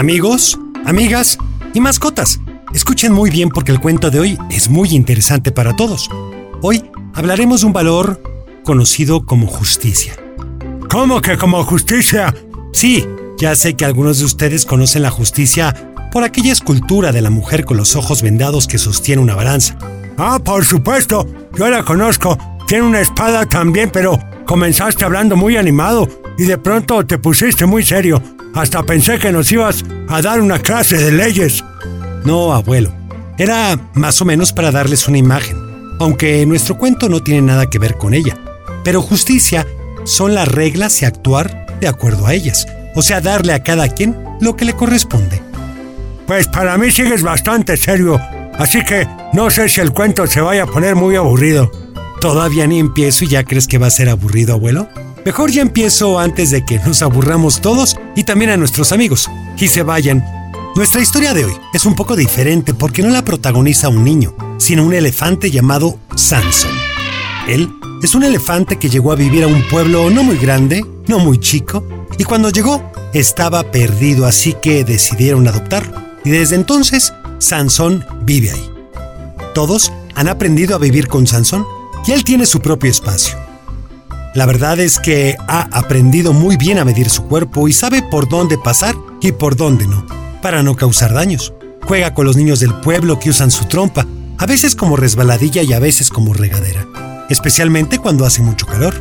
Amigos, amigas y mascotas, escuchen muy bien porque el cuento de hoy es muy interesante para todos. Hoy hablaremos de un valor conocido como justicia. ¿Cómo que como justicia? Sí, ya sé que algunos de ustedes conocen la justicia por aquella escultura de la mujer con los ojos vendados que sostiene una balanza. Ah, por supuesto, yo la conozco. Tiene una espada también, pero comenzaste hablando muy animado y de pronto te pusiste muy serio. Hasta pensé que nos ibas a dar una clase de leyes. No, abuelo. Era más o menos para darles una imagen, aunque nuestro cuento no tiene nada que ver con ella. Pero justicia son las reglas y actuar de acuerdo a ellas, o sea, darle a cada quien lo que le corresponde. Pues para mí sigues bastante serio, así que no sé si el cuento se vaya a poner muy aburrido. Todavía ni empiezo y ya crees que va a ser aburrido, abuelo. Mejor ya empiezo antes de que nos aburramos todos y también a nuestros amigos y se vayan. Nuestra historia de hoy es un poco diferente porque no la protagoniza un niño, sino un elefante llamado Samson. Él es un elefante que llegó a vivir a un pueblo no muy grande, no muy chico, y cuando llegó estaba perdido, así que decidieron adoptarlo. Y desde entonces, Sansón vive ahí. Todos han aprendido a vivir con Sansón y él tiene su propio espacio. La verdad es que ha aprendido muy bien a medir su cuerpo y sabe por dónde pasar y por dónde no, para no causar daños. Juega con los niños del pueblo que usan su trompa, a veces como resbaladilla y a veces como regadera, especialmente cuando hace mucho calor.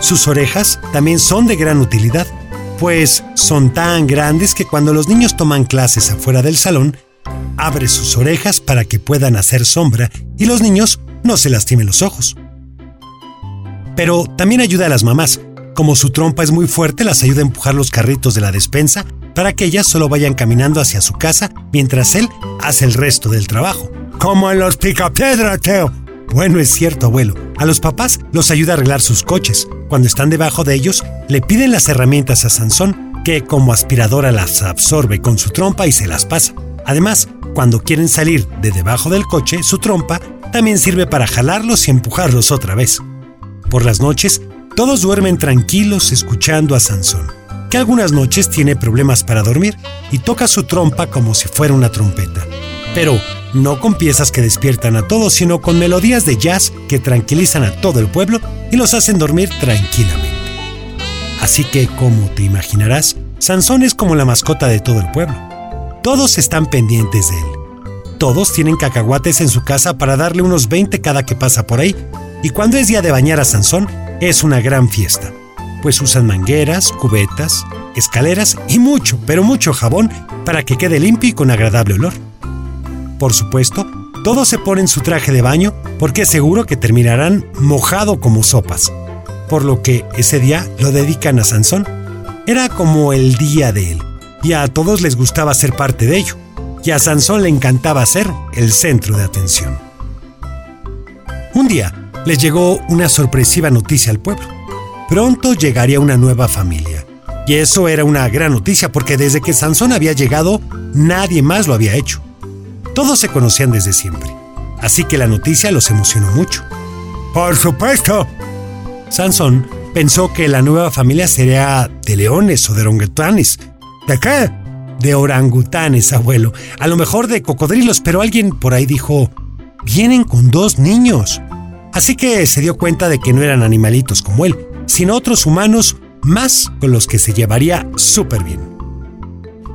Sus orejas también son de gran utilidad, pues son tan grandes que cuando los niños toman clases afuera del salón, abre sus orejas para que puedan hacer sombra y los niños no se lastimen los ojos. Pero también ayuda a las mamás. Como su trompa es muy fuerte, las ayuda a empujar los carritos de la despensa para que ellas solo vayan caminando hacia su casa mientras él hace el resto del trabajo. Como en los picapiedra, Teo. Bueno, es cierto, abuelo. A los papás los ayuda a arreglar sus coches. Cuando están debajo de ellos, le piden las herramientas a Sansón, que como aspiradora las absorbe con su trompa y se las pasa. Además, cuando quieren salir de debajo del coche, su trompa también sirve para jalarlos y empujarlos otra vez. Por las noches, todos duermen tranquilos escuchando a Sansón, que algunas noches tiene problemas para dormir y toca su trompa como si fuera una trompeta. Pero no con piezas que despiertan a todos, sino con melodías de jazz que tranquilizan a todo el pueblo y los hacen dormir tranquilamente. Así que, como te imaginarás, Sansón es como la mascota de todo el pueblo. Todos están pendientes de él. Todos tienen cacahuates en su casa para darle unos 20 cada que pasa por ahí y cuando es día de bañar a Sansón, es una gran fiesta, pues usan mangueras, cubetas, escaleras y mucho, pero mucho jabón para que quede limpio y con agradable olor. Por supuesto, todos se ponen su traje de baño porque es seguro que terminarán mojado como sopas, por lo que ese día lo dedican a Sansón. Era como el día de él, y a todos les gustaba ser parte de ello, y a Sansón le encantaba ser el centro de atención. Un día, les llegó una sorpresiva noticia al pueblo. Pronto llegaría una nueva familia. Y eso era una gran noticia porque desde que Sansón había llegado, nadie más lo había hecho. Todos se conocían desde siempre. Así que la noticia los emocionó mucho. Por supuesto. Sansón pensó que la nueva familia sería de leones o de orangutanes. ¿De qué? De orangutanes, abuelo. A lo mejor de cocodrilos, pero alguien por ahí dijo, vienen con dos niños. Así que se dio cuenta de que no eran animalitos como él, sino otros humanos más con los que se llevaría súper bien.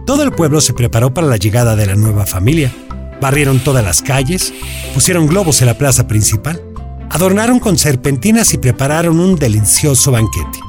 Todo el pueblo se preparó para la llegada de la nueva familia. Barrieron todas las calles, pusieron globos en la plaza principal, adornaron con serpentinas y prepararon un delicioso banquete.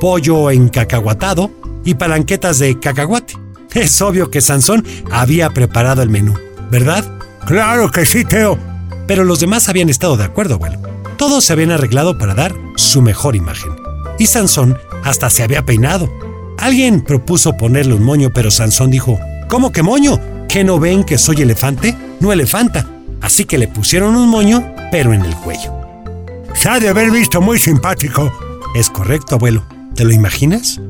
Pollo encacahuatado y palanquetas de cacahuate. Es obvio que Sansón había preparado el menú, ¿verdad? Claro que sí, Teo. Pero los demás habían estado de acuerdo, abuelo. Todos se habían arreglado para dar su mejor imagen. Y Sansón hasta se había peinado. Alguien propuso ponerle un moño, pero Sansón dijo, ¿Cómo que moño? ¿Que no ven que soy elefante? No elefanta. Así que le pusieron un moño, pero en el cuello. Se ha de haber visto muy simpático. Es correcto, abuelo. ¿Te lo imaginas?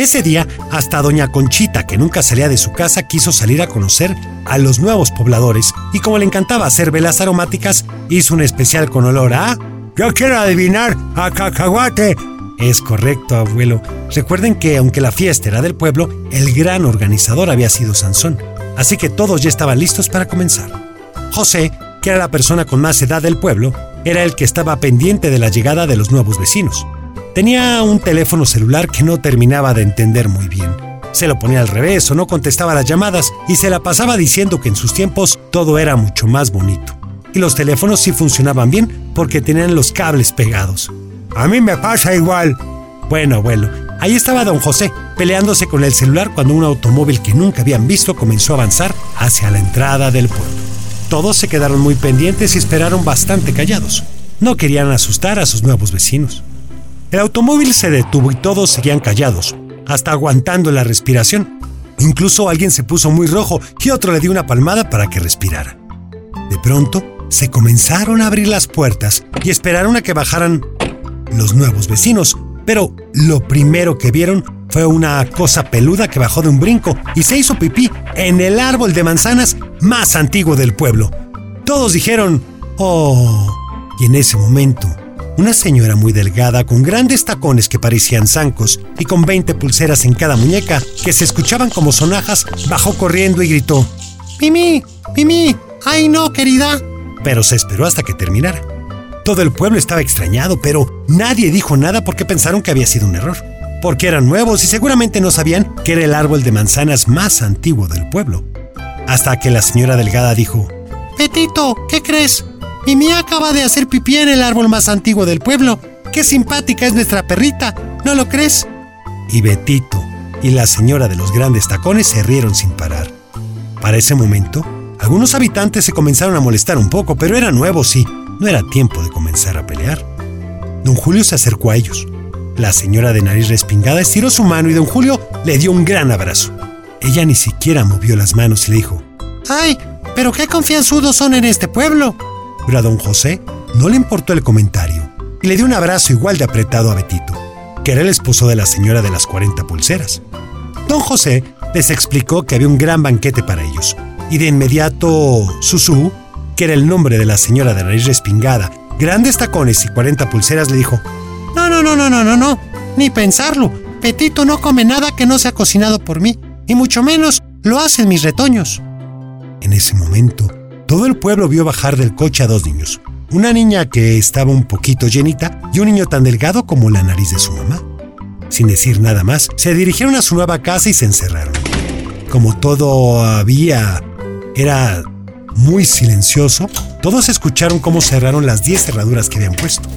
Ese día, hasta doña Conchita, que nunca salía de su casa, quiso salir a conocer a los nuevos pobladores y como le encantaba hacer velas aromáticas, hizo un especial con olor a... Yo quiero adivinar a cacahuate. Es correcto, abuelo. Recuerden que aunque la fiesta era del pueblo, el gran organizador había sido Sansón. Así que todos ya estaban listos para comenzar. José, que era la persona con más edad del pueblo, era el que estaba pendiente de la llegada de los nuevos vecinos. Tenía un teléfono celular que no terminaba de entender muy bien. Se lo ponía al revés o no contestaba las llamadas y se la pasaba diciendo que en sus tiempos todo era mucho más bonito. Y los teléfonos sí funcionaban bien porque tenían los cables pegados. A mí me pasa igual. Bueno, abuelo, ahí estaba don José, peleándose con el celular cuando un automóvil que nunca habían visto comenzó a avanzar hacia la entrada del pueblo. Todos se quedaron muy pendientes y esperaron bastante callados. No querían asustar a sus nuevos vecinos. El automóvil se detuvo y todos seguían callados, hasta aguantando la respiración. Incluso alguien se puso muy rojo y otro le dio una palmada para que respirara. De pronto, se comenzaron a abrir las puertas y esperaron a que bajaran los nuevos vecinos, pero lo primero que vieron fue una cosa peluda que bajó de un brinco y se hizo pipí en el árbol de manzanas más antiguo del pueblo. Todos dijeron, ¡Oh! Y en ese momento, una señora muy delgada con grandes tacones que parecían zancos y con 20 pulseras en cada muñeca que se escuchaban como sonajas, bajó corriendo y gritó, ¡Mimi! ¡Mimi! ¡Ay no, querida! Pero se esperó hasta que terminara. Todo el pueblo estaba extrañado, pero nadie dijo nada porque pensaron que había sido un error. Porque eran nuevos y seguramente no sabían que era el árbol de manzanas más antiguo del pueblo. Hasta que la señora delgada dijo, Petito, ¿qué crees? Mimi acaba de hacer pipí en el árbol más antiguo del pueblo. ¡Qué simpática es nuestra perrita! ¿No lo crees? Y Betito y la señora de los grandes tacones se rieron sin parar. Para ese momento, algunos habitantes se comenzaron a molestar un poco, pero eran nuevos y no era tiempo de comenzar a pelear. Don Julio se acercó a ellos. La señora de nariz respingada estiró su mano y don Julio le dio un gran abrazo. Ella ni siquiera movió las manos y le dijo, ¡Ay, pero qué confianzudos son en este pueblo! Pero a don José no le importó el comentario y le dio un abrazo igual de apretado a Betito, que era el esposo de la señora de las 40 pulseras. Don José les explicó que había un gran banquete para ellos y de inmediato Susu que era el nombre de la señora de nariz respingada, grandes tacones y 40 pulseras, le dijo, No, no, no, no, no, no, no, ni pensarlo. Petito no come nada que no sea cocinado por mí, y mucho menos lo hacen mis retoños. En ese momento, todo el pueblo vio bajar del coche a dos niños, una niña que estaba un poquito llenita y un niño tan delgado como la nariz de su mamá. Sin decir nada más, se dirigieron a su nueva casa y se encerraron. Como todo había... era muy silencioso, todos escucharon cómo cerraron las 10 cerraduras que habían puesto.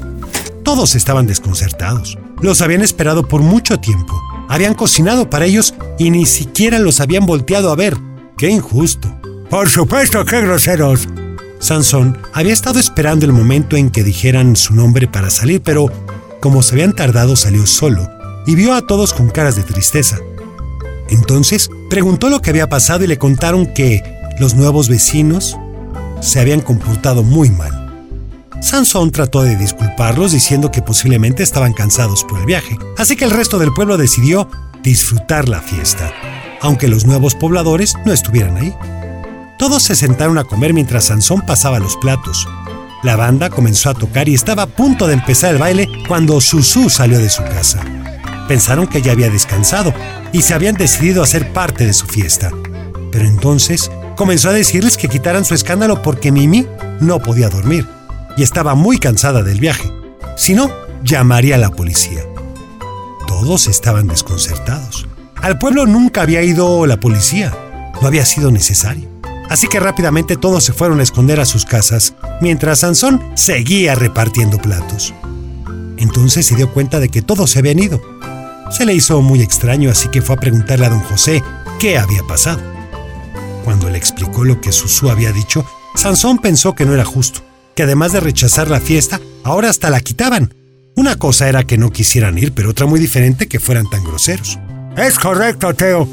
Todos estaban desconcertados. Los habían esperado por mucho tiempo. Habían cocinado para ellos y ni siquiera los habían volteado a ver. ¡Qué injusto! Por supuesto, qué groseros. Sansón había estado esperando el momento en que dijeran su nombre para salir, pero como se habían tardado salió solo y vio a todos con caras de tristeza. Entonces preguntó lo que había pasado y le contaron que los nuevos vecinos se habían comportado muy mal. Sansón trató de disculparlos diciendo que posiblemente estaban cansados por el viaje, así que el resto del pueblo decidió disfrutar la fiesta, aunque los nuevos pobladores no estuvieran ahí. Todos se sentaron a comer mientras Sansón pasaba los platos. La banda comenzó a tocar y estaba a punto de empezar el baile cuando Susu salió de su casa. Pensaron que ya había descansado y se habían decidido a ser parte de su fiesta. Pero entonces comenzó a decirles que quitaran su escándalo porque Mimi no podía dormir y estaba muy cansada del viaje. Si no, llamaría a la policía. Todos estaban desconcertados. Al pueblo nunca había ido la policía. No había sido necesario. Así que rápidamente todos se fueron a esconder a sus casas, mientras Sansón seguía repartiendo platos. Entonces se dio cuenta de que todos se habían ido. Se le hizo muy extraño, así que fue a preguntarle a don José qué había pasado. Cuando le explicó lo que Susú había dicho, Sansón pensó que no era justo, que además de rechazar la fiesta, ahora hasta la quitaban. Una cosa era que no quisieran ir, pero otra muy diferente que fueran tan groseros. Es correcto, Teo.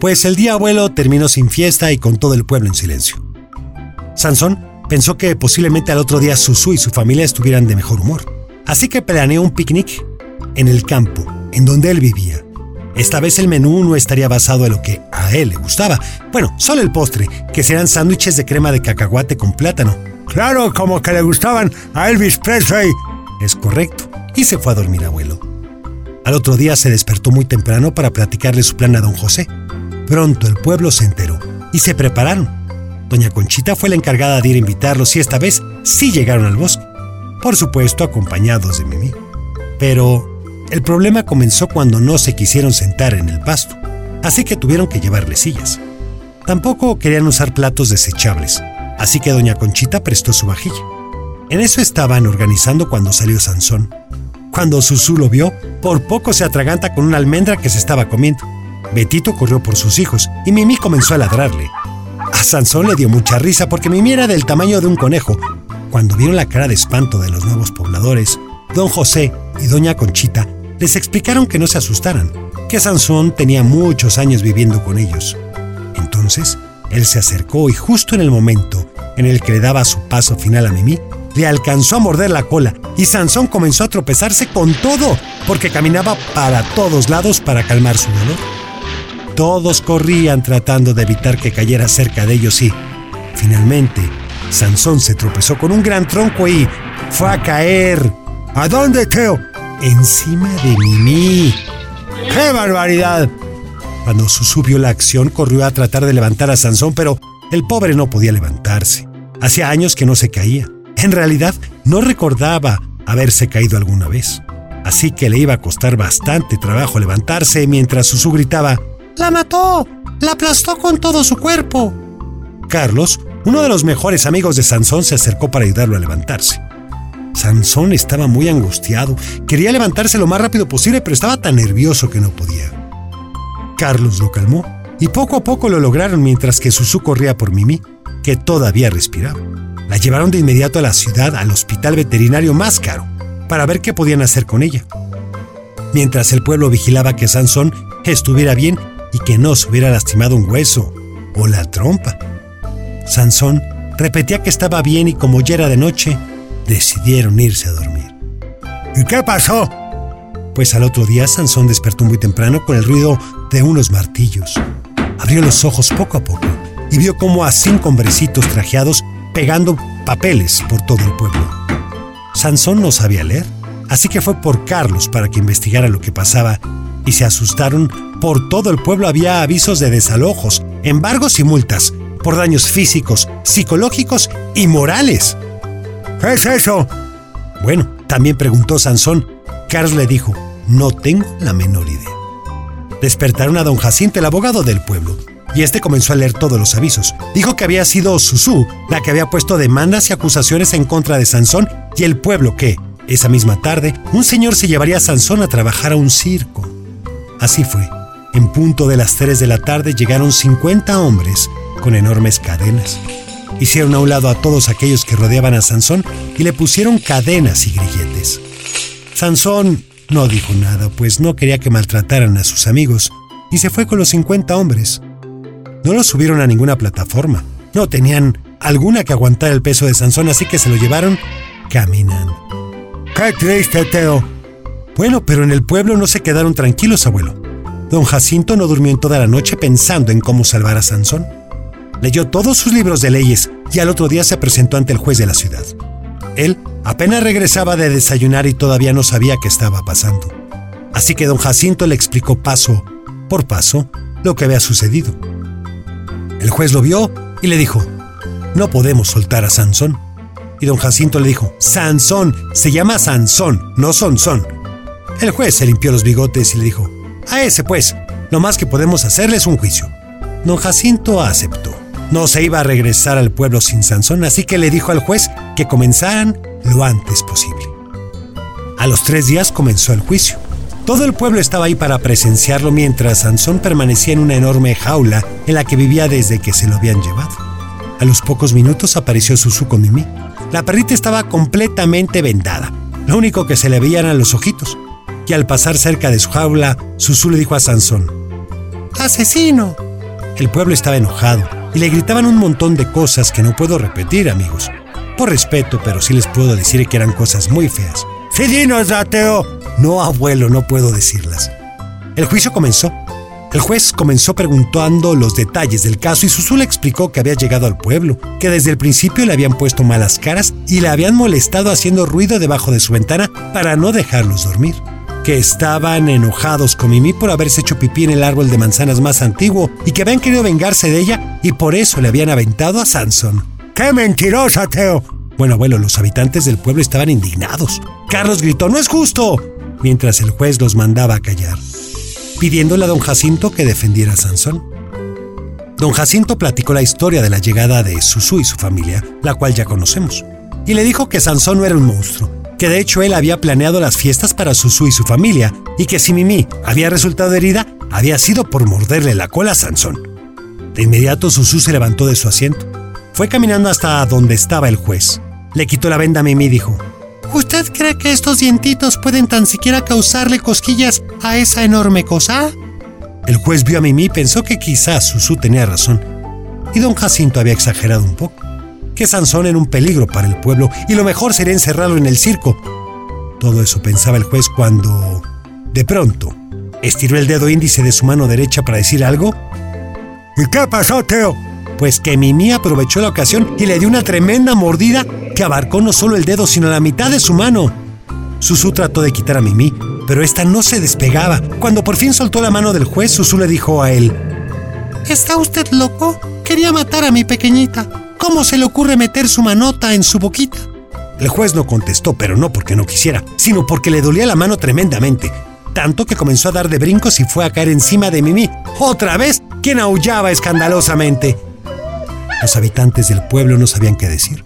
Pues el día abuelo terminó sin fiesta y con todo el pueblo en silencio. Sansón pensó que posiblemente al otro día Susú y su familia estuvieran de mejor humor, así que planeó un picnic en el campo, en donde él vivía. Esta vez el menú no estaría basado en lo que a él le gustaba. Bueno, solo el postre, que serán sándwiches de crema de cacahuate con plátano. Claro, como que le gustaban a Elvis Presley. Es correcto. Y se fue a dormir abuelo. Al otro día se despertó muy temprano para platicarle su plan a don José. Pronto el pueblo se enteró y se prepararon. Doña Conchita fue la encargada de ir a invitarlos y esta vez sí llegaron al bosque, por supuesto acompañados de Mimi. Pero el problema comenzó cuando no se quisieron sentar en el pasto, así que tuvieron que llevarle sillas. Tampoco querían usar platos desechables, así que doña Conchita prestó su vajilla. En eso estaban organizando cuando salió Sansón. Cuando Susú lo vio, por poco se atraganta con una almendra que se estaba comiendo. Betito corrió por sus hijos y Mimi comenzó a ladrarle. A Sansón le dio mucha risa porque Mimi era del tamaño de un conejo. Cuando vieron la cara de espanto de los nuevos pobladores, don José y doña Conchita les explicaron que no se asustaran, que Sansón tenía muchos años viviendo con ellos. Entonces, él se acercó y justo en el momento en el que le daba su paso final a Mimi, le alcanzó a morder la cola y Sansón comenzó a tropezarse con todo, porque caminaba para todos lados para calmar su dolor. Todos corrían tratando de evitar que cayera cerca de ellos y, finalmente, Sansón se tropezó con un gran tronco y fue a caer. ¿A dónde, Teo? Encima de Mimi. ¡Qué barbaridad! Cuando Susu vio la acción, corrió a tratar de levantar a Sansón, pero el pobre no podía levantarse. Hacía años que no se caía. En realidad, no recordaba haberse caído alguna vez. Así que le iba a costar bastante trabajo levantarse mientras Susu gritaba, ¡La mató! ¡La aplastó con todo su cuerpo! Carlos, uno de los mejores amigos de Sansón, se acercó para ayudarlo a levantarse. Sansón estaba muy angustiado, quería levantarse lo más rápido posible, pero estaba tan nervioso que no podía. Carlos lo calmó y poco a poco lo lograron mientras que Susu corría por Mimi, que todavía respiraba. La llevaron de inmediato a la ciudad al hospital veterinario más caro para ver qué podían hacer con ella. Mientras el pueblo vigilaba que Sansón estuviera bien y que no se hubiera lastimado un hueso o la trompa. Sansón repetía que estaba bien y como ya era de noche, decidieron irse a dormir. ¿Y qué pasó? Pues al otro día Sansón despertó muy temprano con el ruido de unos martillos. Abrió los ojos poco a poco y vio como a cinco hombrecitos trajeados pegando papeles por todo el pueblo. Sansón no sabía leer, así que fue por Carlos para que investigara lo que pasaba y se asustaron. Por todo el pueblo había avisos de desalojos, embargos y multas, por daños físicos, psicológicos y morales. ¿Qué es eso? Bueno, también preguntó Sansón. Carlos le dijo, no tengo la menor idea. Despertaron a don Jacinto, el abogado del pueblo, y este comenzó a leer todos los avisos. Dijo que había sido Susú la que había puesto demandas y acusaciones en contra de Sansón y el pueblo que, esa misma tarde, un señor se llevaría a Sansón a trabajar a un circo. Así fue. En punto de las 3 de la tarde llegaron 50 hombres con enormes cadenas. Hicieron a un lado a todos aquellos que rodeaban a Sansón y le pusieron cadenas y grilletes. Sansón no dijo nada, pues no quería que maltrataran a sus amigos, y se fue con los 50 hombres. No lo subieron a ninguna plataforma. No tenían alguna que aguantar el peso de Sansón, así que se lo llevaron caminando. ¡Qué triste, Teo! Bueno, pero en el pueblo no se quedaron tranquilos, abuelo. Don Jacinto no durmió en toda la noche pensando en cómo salvar a Sansón. Leyó todos sus libros de leyes y al otro día se presentó ante el juez de la ciudad. Él apenas regresaba de desayunar y todavía no sabía qué estaba pasando. Así que don Jacinto le explicó paso por paso lo que había sucedido. El juez lo vio y le dijo, no podemos soltar a Sansón. Y don Jacinto le dijo, Sansón, se llama Sansón, no Sonsón. El juez se limpió los bigotes y le dijo, a ese pues, lo más que podemos hacerle es un juicio. Don Jacinto aceptó. No se iba a regresar al pueblo sin Sansón, así que le dijo al juez que comenzaran lo antes posible. A los tres días comenzó el juicio. Todo el pueblo estaba ahí para presenciarlo mientras Sansón permanecía en una enorme jaula en la que vivía desde que se lo habían llevado. A los pocos minutos apareció Susu con Mimi. La perrita estaba completamente vendada. Lo único que se le veían eran los ojitos. Y al pasar cerca de su jaula, Susu le dijo a Sansón, ¡Asesino! El pueblo estaba enojado y le gritaban un montón de cosas que no puedo repetir, amigos. Por respeto, pero sí les puedo decir que eran cosas muy feas. ¡Sí, dinos, Ateo! No, abuelo, no puedo decirlas. El juicio comenzó. El juez comenzó preguntando los detalles del caso y Susu le explicó que había llegado al pueblo, que desde el principio le habían puesto malas caras y le habían molestado haciendo ruido debajo de su ventana para no dejarlos dormir. Que estaban enojados con Mimi por haberse hecho pipí en el árbol de manzanas más antiguo y que habían querido vengarse de ella y por eso le habían aventado a Sansón. ¡Qué mentirosa, Teo! Bueno, abuelo, los habitantes del pueblo estaban indignados. Carlos gritó, ¡No es justo! mientras el juez los mandaba a callar, pidiéndole a don Jacinto que defendiera a Sansón. Don Jacinto platicó la historia de la llegada de Susú y su familia, la cual ya conocemos, y le dijo que Sansón no era un monstruo, que de hecho él había planeado las fiestas para Susú y su familia, y que si Mimi había resultado herida, había sido por morderle la cola a Sansón. De inmediato Susú se levantó de su asiento. Fue caminando hasta donde estaba el juez. Le quitó la venda a Mimi y dijo, ¿Usted cree que estos dientitos pueden tan siquiera causarle cosquillas a esa enorme cosa? El juez vio a Mimi y pensó que quizás Susu tenía razón. Y don Jacinto había exagerado un poco. Que Sansón era un peligro para el pueblo y lo mejor sería encerrarlo en el circo. Todo eso pensaba el juez cuando, de pronto, estiró el dedo índice de su mano derecha para decir algo. ¿Y qué pasó, Teo? Pues que Mimi aprovechó la ocasión y le dio una tremenda mordida que abarcó no solo el dedo, sino la mitad de su mano. Susu trató de quitar a Mimi, pero esta no se despegaba. Cuando por fin soltó la mano del juez, Susu le dijo a él: ¿Está usted loco? Quería matar a mi pequeñita. ¿Cómo se le ocurre meter su manota en su boquita? El juez no contestó, pero no porque no quisiera, sino porque le dolía la mano tremendamente, tanto que comenzó a dar de brincos y fue a caer encima de Mimi. Otra vez, quien aullaba escandalosamente. Los habitantes del pueblo no sabían qué decir,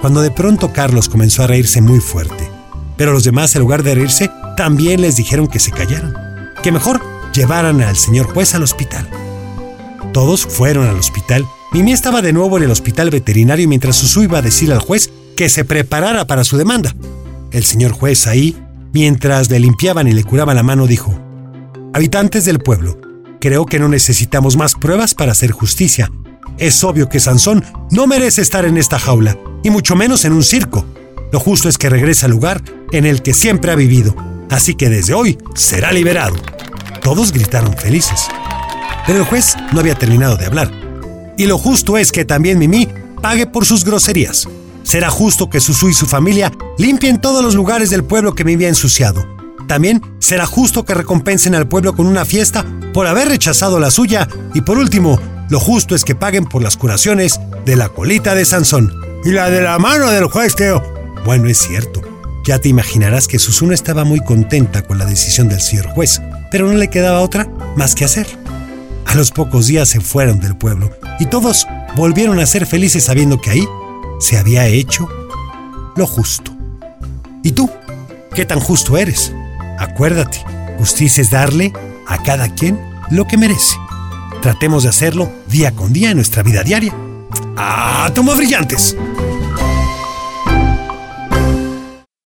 cuando de pronto Carlos comenzó a reírse muy fuerte. Pero los demás, en lugar de reírse, también les dijeron que se callaran, que mejor llevaran al señor juez al hospital. Todos fueron al hospital. Mimi estaba de nuevo en el hospital veterinario mientras Susu iba a decirle al juez que se preparara para su demanda. El señor juez ahí, mientras le limpiaban y le curaban la mano, dijo, Habitantes del pueblo, creo que no necesitamos más pruebas para hacer justicia. Es obvio que Sansón no merece estar en esta jaula, y mucho menos en un circo. Lo justo es que regrese al lugar en el que siempre ha vivido, así que desde hoy será liberado. Todos gritaron felices. Pero el juez no había terminado de hablar. Y lo justo es que también Mimi pague por sus groserías. Será justo que Susu y su familia limpien todos los lugares del pueblo que Mimi ha ensuciado. También será justo que recompensen al pueblo con una fiesta por haber rechazado la suya. Y por último, lo justo es que paguen por las curaciones de la colita de Sansón. Y la de la mano del juez, Teo. Bueno, es cierto. Ya te imaginarás que Susuna estaba muy contenta con la decisión del señor juez, pero no le quedaba otra más que hacer. A los pocos días se fueron del pueblo y todos volvieron a ser felices sabiendo que ahí se había hecho lo justo. ¿Y tú? ¿Qué tan justo eres? Acuérdate, justicia es darle a cada quien lo que merece. Tratemos de hacerlo día con día en nuestra vida diaria. ¡Ah, toma brillantes!